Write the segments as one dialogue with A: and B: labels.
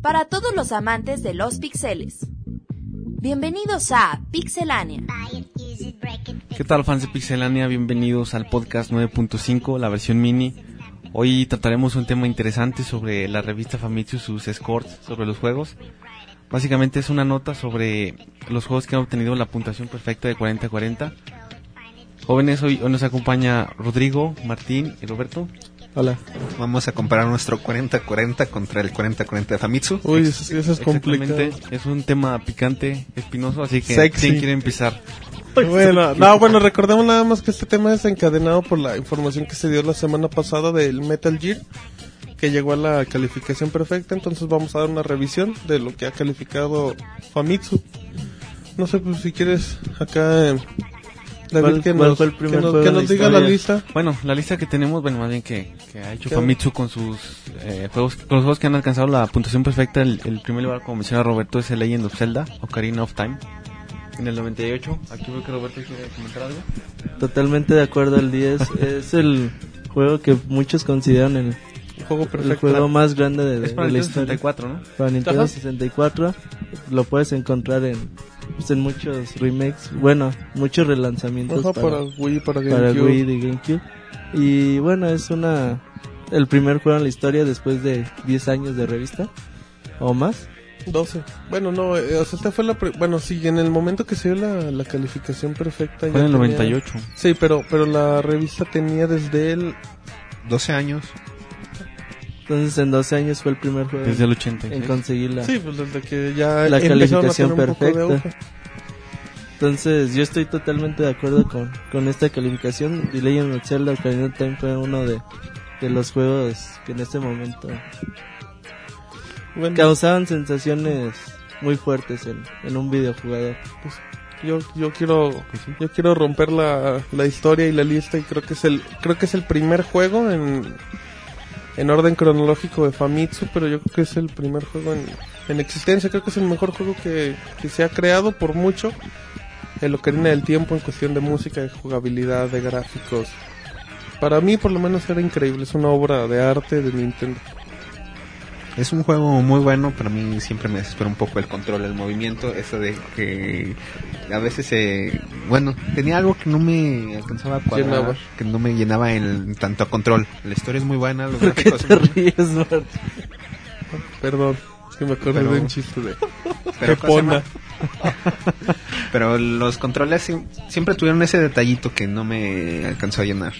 A: para todos los amantes de los pixeles. Bienvenidos a Pixelania.
B: ¿Qué tal fans de Pixelania? Bienvenidos al podcast 9.5, la versión mini. Hoy trataremos un tema interesante sobre la revista Famitsu, sus scores sobre los juegos. Básicamente es una nota sobre los juegos que han obtenido la puntuación perfecta de 40-40. Jóvenes, hoy, hoy nos acompaña Rodrigo, Martín y Roberto.
C: Hola.
D: Vamos a comparar nuestro 40-40 contra el 40-40 de Famitsu.
C: Uy, eso, eso es complicado.
B: Es un tema picante, espinoso, así que
C: Sexy.
B: ¿quién quiere empezar?
C: Bueno, no, bueno, recordemos nada más que este tema es encadenado por la información que se dio la semana pasada del Metal Gear, que llegó a la calificación perfecta, entonces vamos a dar una revisión de lo que ha calificado Famitsu. No sé, pues si quieres acá, eh, David,
E: ¿Cuál-
C: que
E: cuál
C: nos,
E: fue el
C: que
E: primer
C: nos- que
E: de la
C: nos diga la lista.
B: Bueno, la lista que tenemos, bueno, más bien que, que ha hecho
C: ¿Qué?
B: Famitsu con sus eh, juegos, con los juegos que han alcanzado la puntuación perfecta. El, el primer lugar, como menciona Roberto, es el Legend of Zelda, Ocarina of Time, en el 98. Aquí veo que Roberto quiere comentar algo.
E: Totalmente de acuerdo al 10. es el juego que muchos consideran el,
C: Juego
E: el
C: perfecto.
E: juego más grande de,
B: Es para
E: de
B: el
E: la historia.
B: 64, ¿no?
E: Para Nintendo
C: Ajá.
E: 64 lo puedes encontrar en, pues, en muchos remakes, bueno, muchos relanzamientos
C: Ajá,
E: para,
C: para Wii, para
E: para
C: GameCube.
E: Wii y GameCube. Y bueno, es una el primer juego en la historia después de 10 años de revista o más.
C: 12. Bueno, no, eh, o sea, esta fue la... pri- Bueno, sí, en el momento que se dio la, la calificación perfecta... ya
B: Fue en el
C: tenía-
B: 98.
C: Sí, pero, pero la revista tenía desde el...
D: 12 años.
E: Entonces en 12 años fue el primer juego
B: Desde el
E: en
B: 86.
E: conseguir la,
C: Sí, pues desde que ya
E: La calificación
C: tener un poco de
E: perfecta. Entonces, yo estoy totalmente de acuerdo con, con esta calificación. The Legend of Zelda Ocarina of Time fue uno de, de los juegos que en este momento
C: Bueno,
E: causaban sensaciones muy fuertes en, en un videojugador.
C: yo, yo quiero,
B: Pues
C: yo quiero romper la, la historia y la lista y creo que es el, creo que es el primer juego en, en orden cronológico de Famitsu, pero yo creo que es el primer juego en, en existencia. Creo que es el mejor juego que, que se ha creado por mucho. El Ocarina del Tiempo en cuestión de música, de jugabilidad, de gráficos. Para mí, por lo menos, era increíble. Es una obra de arte de Nintendo.
D: Es un juego muy bueno, pero a mí siempre me desespera un poco el control, el movimiento, eso de que a veces, eh, bueno, tenía algo que no me alcanzaba a cuadrar, que no me llenaba en tanto a control. La historia es muy buena, los
E: ¿Por qué
D: gráficos
E: te
D: son muy-
E: ríes?
C: Perdón, es que me acordé
D: Pero-
C: de un chiste de
D: pero,
C: Qué pona.
D: pero los controles siempre tuvieron ese detallito que no me alcanzó a llenar.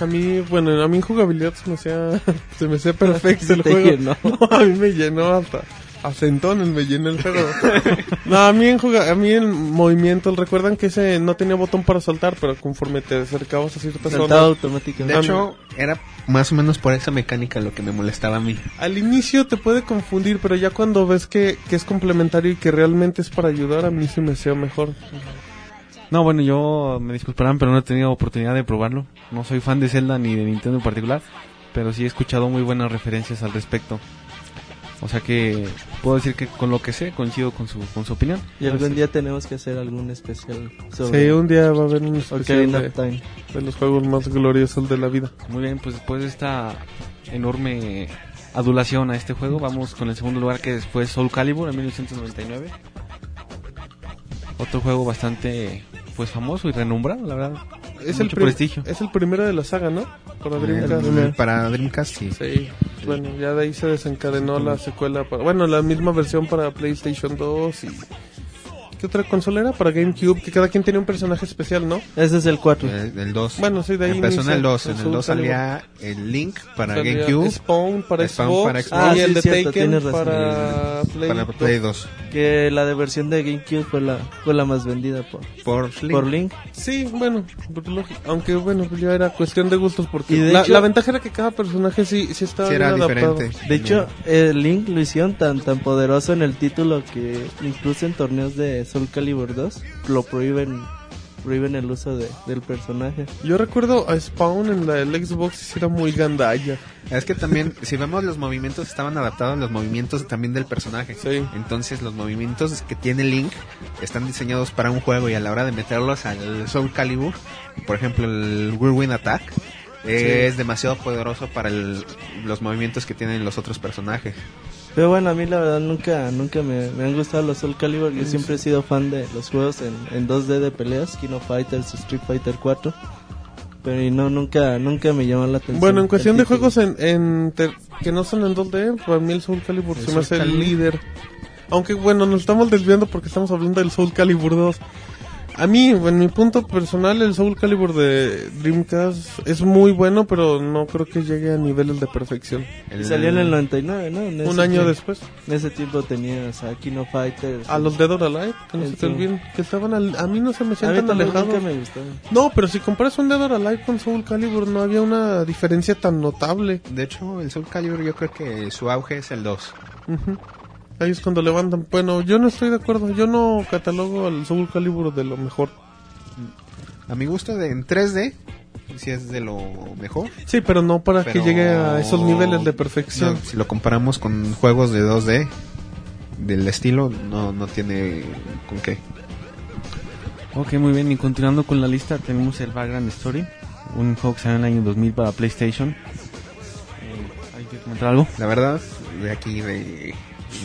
C: A mí, bueno, a mí en jugabilidad se me hacía, se me hacía perfecto el juego.
E: llenó.
C: No, a mí me llenó hasta a centones me llenó el juego. no, a mí en juga- a mí en movimiento, recuerdan que ese no tenía botón para saltar, pero conforme te acercabas a ciertas
E: Saltaba
C: zonas,
D: De
E: automáticamente.
D: hecho, era más o menos por esa mecánica lo que me molestaba a mí.
C: al inicio te puede confundir, pero ya cuando ves que, que es complementario y que realmente es para ayudar, a mí se me hacía mejor.
B: No, bueno, yo me disculparán, pero no he tenido oportunidad de probarlo. No soy fan de Zelda ni de Nintendo en particular, pero sí he escuchado muy buenas referencias al respecto. O sea que puedo decir que con lo que sé coincido con su, con su opinión.
E: Y algún día tenemos que hacer algún especial sobre
C: Sí, un día va a haber un especial de, de los juegos más gloriosos de la vida.
B: Muy bien, pues después de esta enorme adulación a este juego, vamos con el segundo lugar que fue Soul Calibur en 1999. Otro juego bastante pues famoso y renombrado, la verdad.
C: Es el,
B: Mucho
C: prim-
B: prestigio.
C: es el primero de la saga, ¿no? Para Dreamcast.
D: El- para Dreamcast, sí.
C: Sí, bueno, ya de ahí se desencadenó la secuela para, bueno, la misma versión para PlayStation 2 y ¿qué otra consola era? Para GameCube, que cada quien tenía un personaje especial, ¿no?
E: Ese es el 4.
D: El, el 2.
C: Bueno, sí, de ahí
D: Empezó en el 2. En el 2
C: Calibur.
D: salía el Link para
C: Salía
D: GameCube.
C: Spawn para
D: Spawn
C: Xbox,
D: para Xbox.
E: Ah,
C: y el
E: sí,
C: de
E: cierto,
C: Taken para Play,
D: para Play 2.
E: Que la de versión de GameCube fue la, fue la más vendida por,
D: Por Link.
E: por Link.
C: Sí, bueno, lógico, aunque bueno, pues ya era cuestión de gustos porque
E: Y de
C: la,
E: hecho-
C: la ventaja era que cada personaje sí, sí estaba
D: Sí, era
C: bien adaptado.
D: diferente.
E: De hecho, el Link lo hicieron tan, tan poderoso en el título que incluso en torneos de Soul Calibur 2 lo prohíben, prohíben el uso de, del personaje.
C: Yo recuerdo a Spawn en la del Xbox era muy gandalla.
D: Es que también, si vemos los movimientos, estaban adaptados a los movimientos también del personaje.
C: Sí.
D: Entonces, los movimientos que tiene Link están diseñados para un juego y a la hora de meterlos al Soul Calibur, por ejemplo, el Whirlwind Attack, Es demasiado poderoso para el- los movimientos que tienen los otros personajes.
E: Pero bueno, a mí la verdad nunca nunca me, me han gustado los Soul Calibur. Yo siempre he sido fan de los juegos en, en 2D de peleas, King of Fighters, Street Fighter 4. Pero y no, nunca nunca me llamó la atención.
C: Bueno, en cuestión de juegos en, en ter- que no son en 2D, para mí el Soul Calibur
D: El
C: se me hace el líder. Aunque bueno, nos estamos desviando porque estamos hablando del Soul Calibur 2. A mí, en mi punto personal, el Soul Calibur de Dreamcast es muy bueno, pero no creo que llegue a niveles de perfección.
E: Y salió en el 99, ¿no? En
C: Un
E: ese
C: año
E: tiempo-
C: después.
E: En ese tiempo tenías a King of Fighters.
C: A los Dead or Alive, que no se te olviden, que estaban al- a mí no se me sientan alejados.
E: me.
C: No, pero si comparas un Dead or Alive con Soul Calibur, no había una diferencia tan notable.
D: De hecho, el Soul Calibur yo creo que su auge es el 2.
C: Ujú. Ahí es cuando levantan. Bueno, yo no estoy de acuerdo. Yo no catalogo al Soul Calibur de lo mejor.
D: A mi gusto, de, en 3D, si es de lo mejor.
C: Sí, pero no para
D: pero-
C: que llegue a esos niveles de perfección.
D: No, si lo comparamos con juegos de 2D del estilo, no, no tiene con qué.
B: Ok, muy bien. Y continuando con la lista, tenemos el Vagrant Story, un juego que salió en el año 2000 para PlayStation. Eh, ¿Hay que comentar algo?
D: La verdad, de aquí, de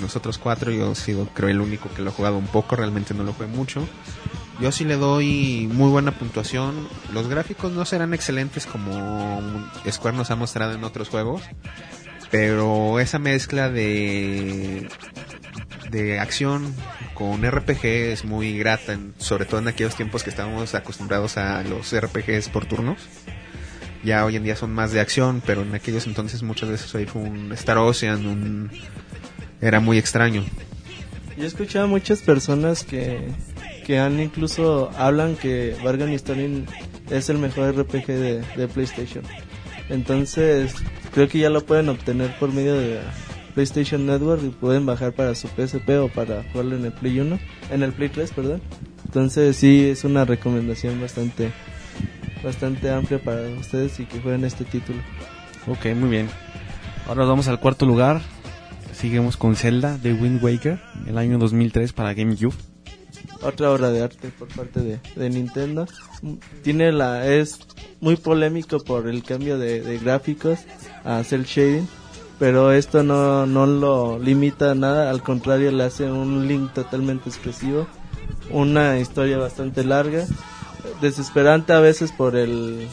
D: nosotros cuatro, yo he sido, creo, el único que lo he jugado un poco, realmente no lo jugué mucho. Yo sí le doy muy buena puntuación. Los gráficos no serán excelentes como Square nos ha mostrado en otros juegos, pero esa mezcla de de acción con RPG es muy grata, sobre todo en aquellos tiempos que estábamos acostumbrados a los RPGs por turnos. Ya hoy en día son más de acción, pero en aquellos entonces muchas veces oír un Star Ocean un... era muy extraño.
E: Yo he escuchado a muchas personas que, que han incluso hablan que Bargain Story es el mejor RPG de, de PlayStation. Entonces, creo que ya lo pueden obtener por medio de PlayStation Network y pueden bajar para su PSP o para jugarlo en el Play 1, en el Play 3, perdón. Entonces, sí es una recomendación bastante bastante amplia para ustedes y que jueguen este título.
B: Ok, muy bien. Ahora vamos al cuarto lugar. Seguimos con Zelda de Wind Waker, el año 2003 para GameCube.
E: otra obra de arte por parte de, de Nintendo. Tiene la es muy polémico por el cambio de, de gráficos a cel shading, pero esto no, no lo limita a nada, al contrario le hace un link totalmente expresivo, una historia bastante larga, desesperante a veces por el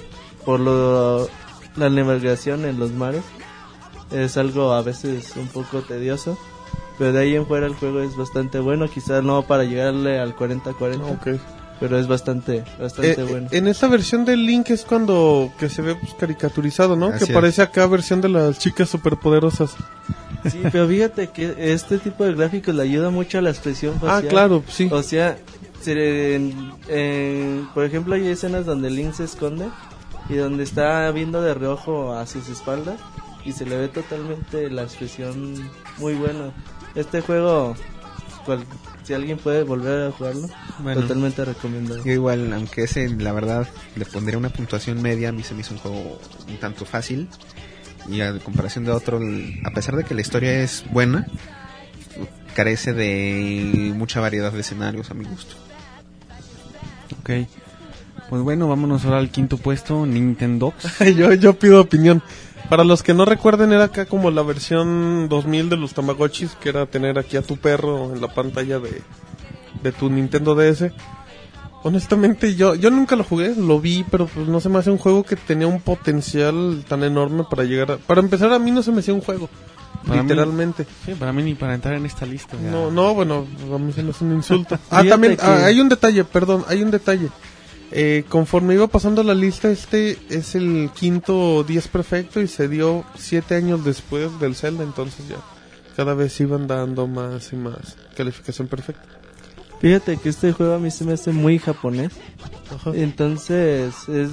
E: por lo, la navegación en los mares. Es algo a veces un poco tedioso. Pero de ahí en fuera el juego es bastante bueno, quizás no para llegarle al 40-40,
C: Ok.
E: pero es bastante, bastante
C: Eh,
E: bueno.
C: En esta versión del Link es cuando que se ve pues, caricaturizado, ¿no?
D: Así
C: que
D: es.
C: parece acá versión de las chicas superpoderosas.
E: Sí, pero fíjate que este tipo de gráficos le ayuda mucho a la expresión
C: Ah,
E: facial.
C: claro, sí.
E: O sea, se- en- en- por ejemplo, hay escenas donde Link se esconde y donde está viendo de reojo a sus espaldas y se le ve totalmente la expresión muy buena. Este juego, cual- si alguien puede volver a jugarlo,
D: Bueno.
E: totalmente recomendado.
D: Yo igual, aunque ese la verdad le pondría una puntuación media, a mí se me hizo un juego un tanto fácil. Y a comparación de otro, a pesar de que la historia es buena, carece de mucha variedad de escenarios a mi gusto.
B: Ok. Pues bueno, vámonos ahora al quinto puesto, Nintendo.
C: yo, yo pido opinión. Para los que no recuerden, era acá como la versión 2000 de los Tamagotchis, que era tener aquí a tu perro en la pantalla de, de tu Nintendo DS. Honestamente, yo, yo nunca lo jugué, lo vi, pero pues no se me hace un juego que tenía un potencial tan enorme para llegar a... Para empezar, a mí no se me hacía un juego,
B: Para mí-
C: literalmente.
B: Sí, para mí ni para entrar en esta lista.
C: No, no, bueno, a mí se me hace un insulto. ah, también,
E: que-
C: ah, hay un detalle, perdón, hay un detalle. Eh, conforme iba pasando la lista, este es el quinto 10 perfecto y se dio siete años después del Zelda, entonces ya cada vez iban dando más y más calificación perfecta.
E: Fíjate que este juego a mí se me hace muy japonés.
C: Ajá.
E: Entonces, es...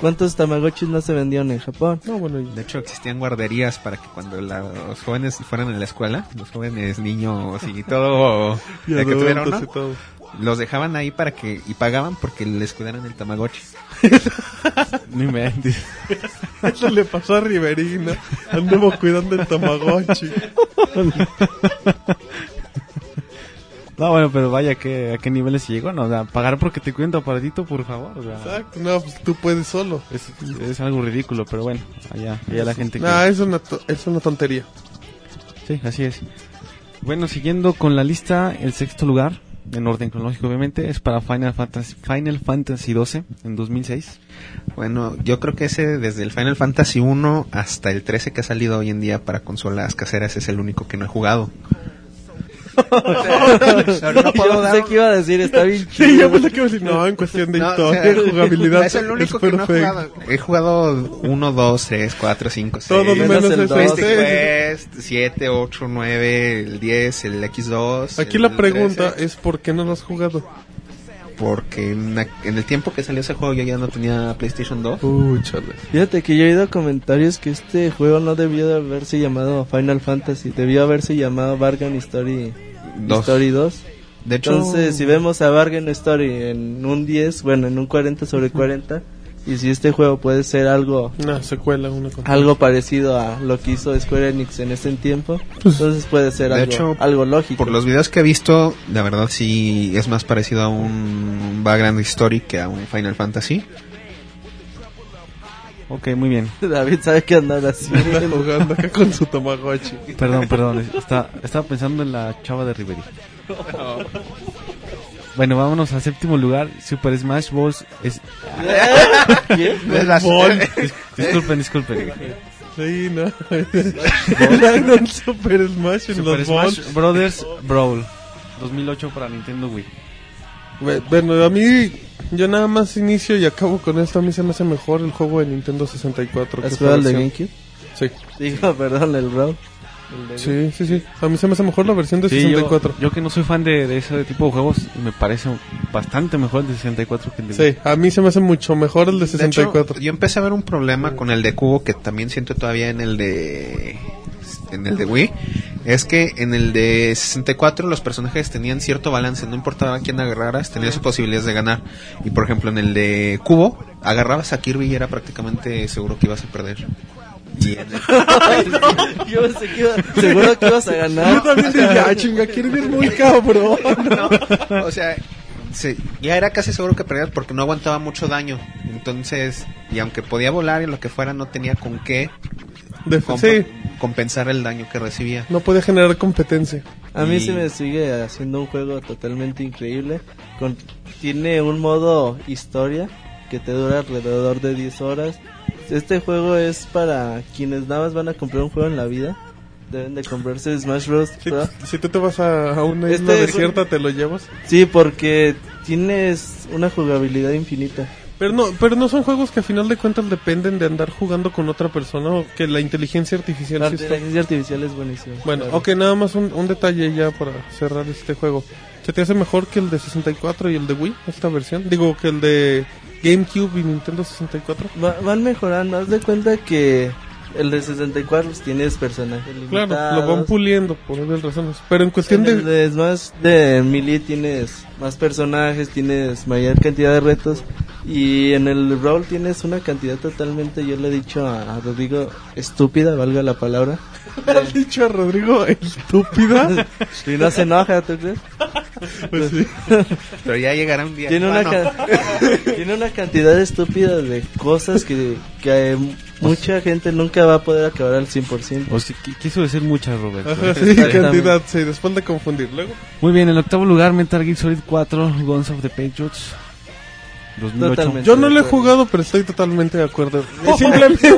E: ¿cuántos Tamagotchis no se vendieron en Japón?
C: No, bueno, y-
D: De hecho, existían guarderías para que cuando la- los jóvenes fueran a la escuela, los jóvenes niños y todo,
C: y
D: el que tuviera
C: adultos
D: uno,
C: y todo.
D: Los dejaban ahí para que, y pagaban porque les cuidaran el tamagotchi.
B: Ni me entiendes.
C: Eso le pasó a Riverina. Anduvo cuidando el Tamagotchi.
B: No, bueno, pero vaya, que, ¿a qué niveles llegó? No, o sea, pagar porque te cuento aparatito, por favor. O sea,
C: Exacto, no, pues tú puedes solo.
B: es, es algo ridículo, pero bueno, allá, allá la gente que...
C: No, es una, es una tontería.
B: Sí, así es. Bueno, siguiendo con la lista, el sexto lugar, en orden cronológico obviamente, es para Final Fantasy, Final Fantasy XII en 2006.
D: Bueno, yo creo que ese desde el Final Fantasy 1 hasta el 13 que ha salido hoy en día para consolas caseras es el único que no he jugado. no puedo
E: Yo
D: dar
E: sé que iba a decir, está bien
C: Sí,
E: chido.
C: yo pensé que iba a decir, no, en cuestión de
D: No,
C: historia,
D: o sea,
C: jugabilidad.
D: Es el único que no he jugado. He jugado 1, 2, 3, 4, 5, 6.
C: Todos
E: menos
C: menos
E: el
C: el
E: dos.
D: Mystic
C: Quest.
D: Quest, 7, 8, 9, el 10, el X2.
C: Aquí
D: el
C: la pregunta
D: 13,
C: es ¿por qué no lo has jugado?
D: Porque en, el tiempo que salió ese juego yo ya no tenía PlayStation 2.
C: Uy, chale.
E: Fíjate que yo he oído comentarios que este juego no debió de haberse llamado Final Fantasy, debió haberse llamado Bargain Story
D: Dos.
E: Story 2.
D: De hecho,
E: Entonces, si vemos a Bargain Story en un 10, bueno, en un 40 sobre 40, y si este juego puede ser algo
C: Una secuela, una
E: algo parecido a lo que hizo Square Enix en ese tiempo,
C: Pues,
E: entonces puede ser algo,
D: hecho,
E: algo lógico.
D: por los videos que he visto, la verdad sí es más parecido a un Background Story que a un Final Fantasy.
B: Ok, muy bien.
E: David sabe que andar así.
C: Está jugando acá con su Tamagotchi.
B: Perdón, perdón, está, estaba pensando en la chava de Riveri. Bueno, vámonos al séptimo lugar, Super Smash Bros. Es,
E: ¿Quién?
C: Ball.
B: dis- disculpen, disculpen.
C: Sí, no. Dragon Super Smash en
B: Super
C: los
B: Smash
C: balls.
B: Brothers Brawl 2008 para Nintendo Wii.
C: Bu- Bueno, a mí, yo nada más inicio y acabo con esto. A mí se me hace mejor el juego de Nintendo 64. que
E: ¿Has
C: esta
E: jugado el de. GameCube?
C: Sí,
E: Digo, perdón, el Brawl.
C: Sí, sí, sí. A mí se me hace mejor la versión de
B: Sí,
C: 64.
B: yo, yo que no soy fan de, de ese tipo de juegos, me parece bastante mejor el de 64 que el de.
C: Sí, a mí se me hace mucho mejor el de
D: De hecho,
C: 64.
D: yo empecé a ver un problema con el de Cubo que también siento todavía en el de en el de Wii. Es que en el de 64 los personajes tenían cierto balance, no importaba quién agarraras, tenías posibilidades de ganar. Y por ejemplo en el de Cubo, agarrabas a Kirby y era prácticamente seguro que ibas a perder. Y en el-
E: Yo pensé que iba, seguro que ibas a
C: Yo
E: ganar.
C: también dije, ah, chinga, Kirby es muy cabrón.
D: o sea, se- ya era casi seguro que perdías porque no aguantaba mucho daño. Entonces, y aunque podía volar y lo que fuera, no tenía con qué
C: De-
D: comp-
C: sí,
D: compensar el daño que recibía.
C: no puede generar competencia.
E: A mí
D: Y-
E: se me sigue haciendo un juego totalmente increíble. Con, tiene un modo historia que te dura alrededor de 10 horas. Este juego es para quienes nada más van a comprar un juego en la vida. Deben de comprarse Smash Bros.
C: Si, si tú te vas a, a una
E: Este
C: isla
E: un-
C: desierta, te lo llevas.
E: Sí, porque tienes una jugabilidad infinita.
C: Pero no, pero no son juegos que a final de cuentas dependen de andar jugando con otra persona o que la inteligencia artificial
E: La
C: sí está-
E: inteligencia artificial es buenísima.
C: Bueno,
E: Claro.
C: ok, nada más un, un detalle ya para cerrar este juego. ¿Se te hace mejor que el de 64 y el de Wii, esta versión? Digo, que el de GameCube y Nintendo 64.
E: Va- van mejorando. Haz de cuenta que el de 64 pues, tienes personajes
C: Claro, lo van puliendo por obvias razones. Pero en cuestión
E: En el
C: de...
E: de Smash de Melee tienes más personajes, tienes mayor cantidad de retos y en el Brawl tienes una cantidad totalmente, yo le he dicho a, a Rodrigo, estúpida, valga la palabra.
C: ¿Has dicho a Rodrigo estúpida?
E: Y no se enoja, ¿tú crees?
C: pues sí.
D: Pero ya llegará un día.
E: Tiene una,
D: Bueno,
E: tiene una cantidad estúpida de cosas que, que eh, mucha gente nunca va a poder acabar al 100%.
B: O sí, qui- quiso decir muchas, Roberto.
C: Ajá, sí, cantidad, sí, después de confundir. Luego,
B: Muy bien, en el octavo lugar, Metal Gear Solid 4, Guns of the Patriots. 2008.
E: Totalmente.
C: yo no lo he jugado, pero estoy totalmente de acuerdo. Simplemente,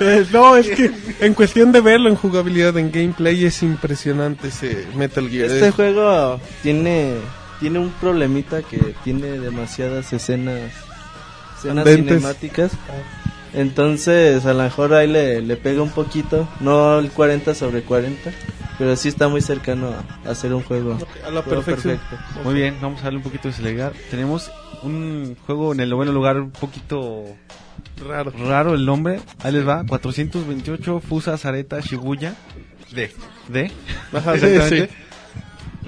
C: eh, no, es que en cuestión de verlo en jugabilidad, en gameplay, es impresionante ese Metal Gear.
E: Este
C: Es-
E: juego tiene tiene un problemita que tiene demasiadas escenas escenas cinemáticas. Entonces, a lo mejor ahí le, le pega un poquito, no el 40 sobre 40, pero sí está muy cercano a, hacer un juego,
C: a la perfección.
E: perfecto.
B: Muy bien, vamos a darle un poquito de celeridad. Tenemos un juego en el noveno lugar un poquito
C: Raro.
B: raro el nombre. Ahí les va, 428 Fusa Zareta Shibuya
D: de-
B: de
C: Ajá, sí,
B: Exactamente.
C: sí.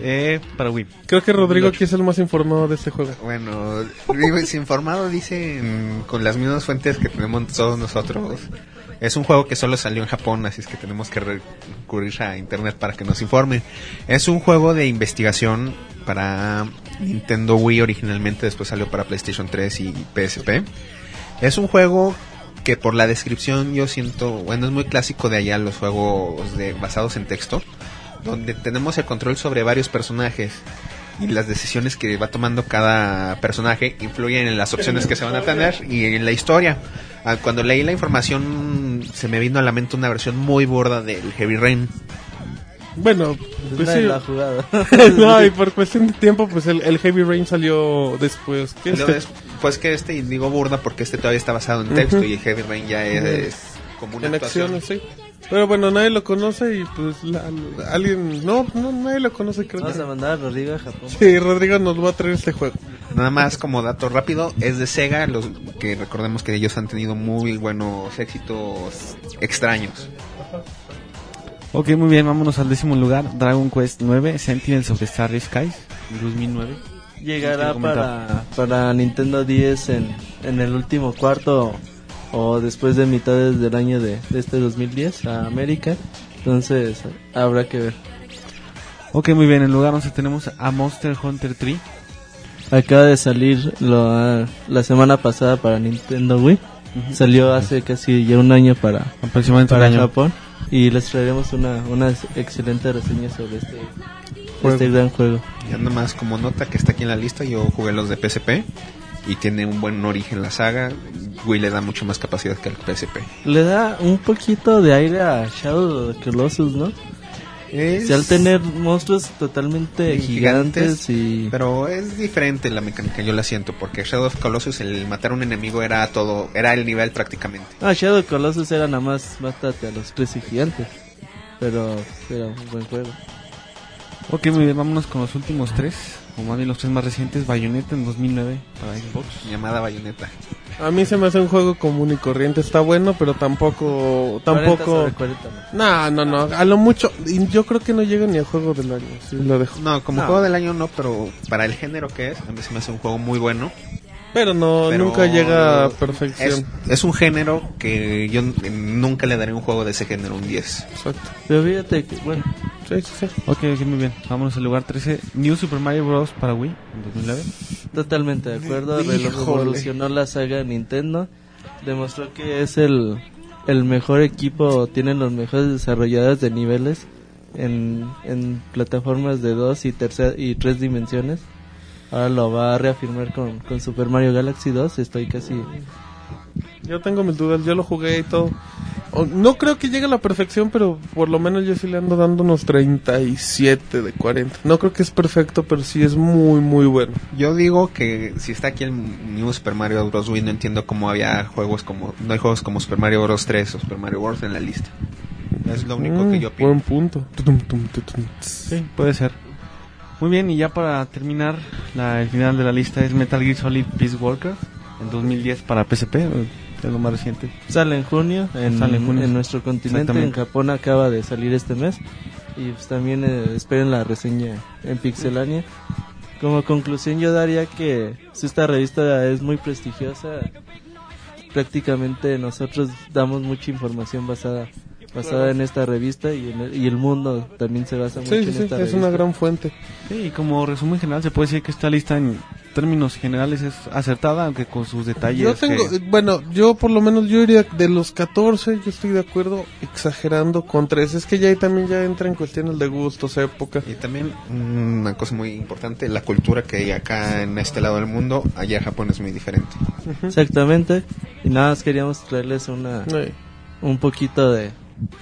B: eh, para Wii.
C: Creo que Rodrigo aquí es el más informado de este juego.
D: Bueno, digo, informado dice con las mismas fuentes que tenemos todos nosotros. Es un juego que solo salió en Japón, así es que tenemos que recurrir a internet para que nos informen. Es un juego de investigación para Nintendo Wii originalmente, después salió para PlayStation 3 y PSP. Es un juego que por la descripción yo siento, bueno, es muy clásico de allá los juegos de, basados en texto, donde tenemos el control sobre varios personajes y las decisiones que va tomando cada personaje influyen en las opciones que se van a tener y en la historia. Ah, cuando leí la información se me vino a la mente una versión muy borda del Heavy Rain.
C: Bueno,
E: pues,
C: sí.
E: la jugada.
C: no, y por cuestión de tiempo, pues el, el Heavy Rain salió después. ¿Qué
D: Luego
C: este?
D: des- Pues que este, y digo burda porque este todavía está basado en texto y el Heavy Rain ya es, es como una
C: en
D: actuación.
C: acciones, sí. Pero bueno, nadie lo conoce y pues la- alguien... No, no, nadie lo conoce, creo
E: Vamos a
C: que...
E: mandar a Rodrigo a Japón.
C: Sí, Rodrigo nos va a traer este juego.
D: Nada más como dato rápido, es de Sega, los que recordemos que ellos han tenido muy buenos éxitos extraños.
B: Ok, muy bien, vámonos al décimo lugar. Dragon Quest 9, Sentinels of the Starry Skies, 2009.
E: Llegará para, para Nintendo 10 en, en el último cuarto o después de mitades del año de, de este 2010 a América. Entonces habrá que ver.
B: Ok, muy bien, en lugar 11 tenemos a Monster Hunter 3.
E: Acaba de salir lo, la semana pasada para Nintendo Wii. Salió hace casi ya un año para,
B: Aproximadamente un
E: para
B: año.
E: Japón. Y les traeremos una, una excelente reseña sobre este, este gran juego.
D: Y nada más como nota que está aquí en la lista, yo jugué los de PSP y tiene un buen origen la saga. Wii le da mucho más capacidad que al PSP.
E: Le da un poquito de aire a Shadow of the Colossus, ¿no?
D: Es-
E: al tener monstruos totalmente
D: Gigantes,
E: gigantes y...
D: Pero es diferente la mecánica, yo la siento, porque Shadow of Colossus, el matar a un enemigo era todo, era el nivel prácticamente.
E: Ah, Shadow of Colossus era nada más mátate a los tres gigantes. Pero era un buen juego.
B: Ok, muy bien, vámonos con los últimos tres, o más bien los tres más recientes. Bayonetta en 2009 para Xbox.
D: Llamada Bayonetta.
C: A mí se me hace un juego común y corriente. Está bueno, pero tampoco...
E: 40
C: Tampoco...
E: sobre 40, ¿no?
C: No, no. A lo mucho... y Yo creo que no llega ni a juego del año. Sí, lo dejo.
D: No, como
E: No.
D: juego del año no, pero para el género que es, a mí se me hace un juego muy bueno.
C: Pero no,
D: Pero
C: nunca llega a
D: Es,
C: perfección.
D: es un género que yo nunca le daré un juego de ese género un 10.
C: Exacto.
E: Pero fíjate que, bueno,
C: Sí, sí, sí.
B: Ok, ok, muy bien. Vámonos al lugar 13. New Super Mario Bros. para Wii en 2009.
E: totalmente de acuerdo. Revolucionó la saga Nintendo. Demostró que es el, el mejor equipo, tienen los mejores desarrolladores de niveles en, en plataformas de dos y, tercer, y tres dimensiones. Ahora lo va a reafirmar con, con Super Mario Galaxy 2. Estoy casi
C: Yo tengo mis dudas, yo lo jugué y todo. No creo que llegue a la perfección, pero por lo menos yo sí le ando dando unos 37 de 40. No creo que es perfecto, pero sí es muy, muy bueno.
D: Yo digo que si está aquí el New Super Mario Bros. Wii, no entiendo cómo había juegos como, no hay juegos como Super Mario Bros. 3 o Super Mario World en la lista. Es lo único
C: Mm,
D: que yo
C: Buen
D: pienso.
C: punto. Tum, tutum.
B: Sí, puede ser. Muy bien, y ya para terminar, la, el final de la lista es Metal Gear Solid Peace Walker en 2010 para PSP, es lo más reciente.
E: Sale en junio en,
B: Sale en junio.
E: en nuestro continente. En. Japón acaba de salir este mes. Y pues también eh, esperen la reseña en Pixelania. Como conclusión yo daría que si esta revista es muy prestigiosa. Prácticamente nosotros damos mucha información basada basada en esta revista y, en el, y el mundo también se basa mucho
C: Sí, sí,
E: en
C: sí,
E: esta
C: es
E: revista.
C: una gran fuente.
B: Sí, y como resumen general se puede decir que esta lista en términos generales es acertada, aunque con sus detalles.
C: Yo tengo,
B: que-
C: bueno, yo por lo menos yo iría de los 14, yo estoy de acuerdo, exagerando con 3. Es que ya ahí también ya entra en cuestiones de gustos, época.
D: Y también mm, una cosa muy importante, la cultura que hay acá en este lado del mundo, allá en Japón es muy diferente.
E: Exactamente. Y nada más queríamos traerles una un poquito de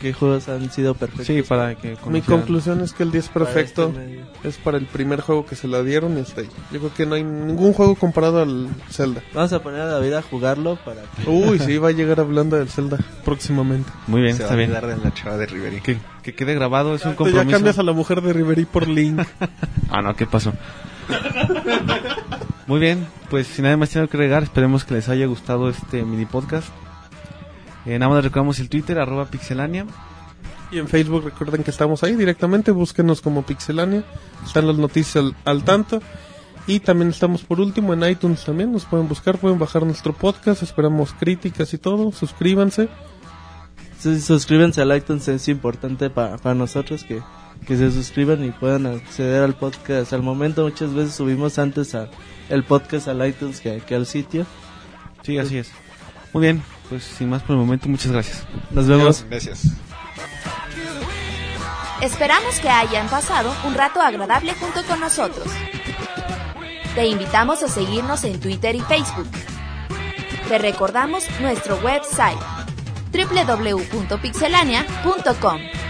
E: qué juegos han sido perfectos.
B: Sí, para que
C: Mi conclusión es que el 10
E: para
C: perfecto
E: este
C: es para el primer juego que se la dieron y hasta ahí. Yo creo que no hay ningún juego comparado al Zelda.
E: Vamos a poner a David a jugarlo para que
C: Uy, sí, va a llegar hablando del Zelda próximamente.
B: Muy bien,
D: Se va
B: está
D: a
B: bien.
D: olvidar de la chava de Riveri.
B: Que, que quede grabado, es un
C: Ya
B: compromiso.
C: cambias a la mujer de Riverí por Link.
B: Ah, no, ¿qué pasó? Muy bien, pues sin nada más tiene que agregar, esperemos que les haya gustado este mini podcast. Eh, nada más recordamos el Twitter, arroba pixelania.
C: Y en Facebook recuerden que estamos ahí directamente, búsquenos como Pixelania, están las noticias al, al tanto. Y también estamos por último en iTunes también, nos pueden buscar, pueden bajar nuestro podcast, esperamos críticas y todo, suscríbanse.
E: suscríbanse al iTunes, es importante para nosotros que, que se suscriban y puedan acceder al podcast. Al momento muchas veces subimos antes a, el podcast al iTunes que, que al sitio.
B: Sí, así es. Muy bien, pues sin más por el momento, muchas gracias.
E: Nos vemos.
D: Gracias.
A: Esperamos que hayan pasado un rato agradable junto con nosotros. Te invitamos a seguirnos en Twitter y Facebook. Te recordamos nuestro website www.pixelania.com.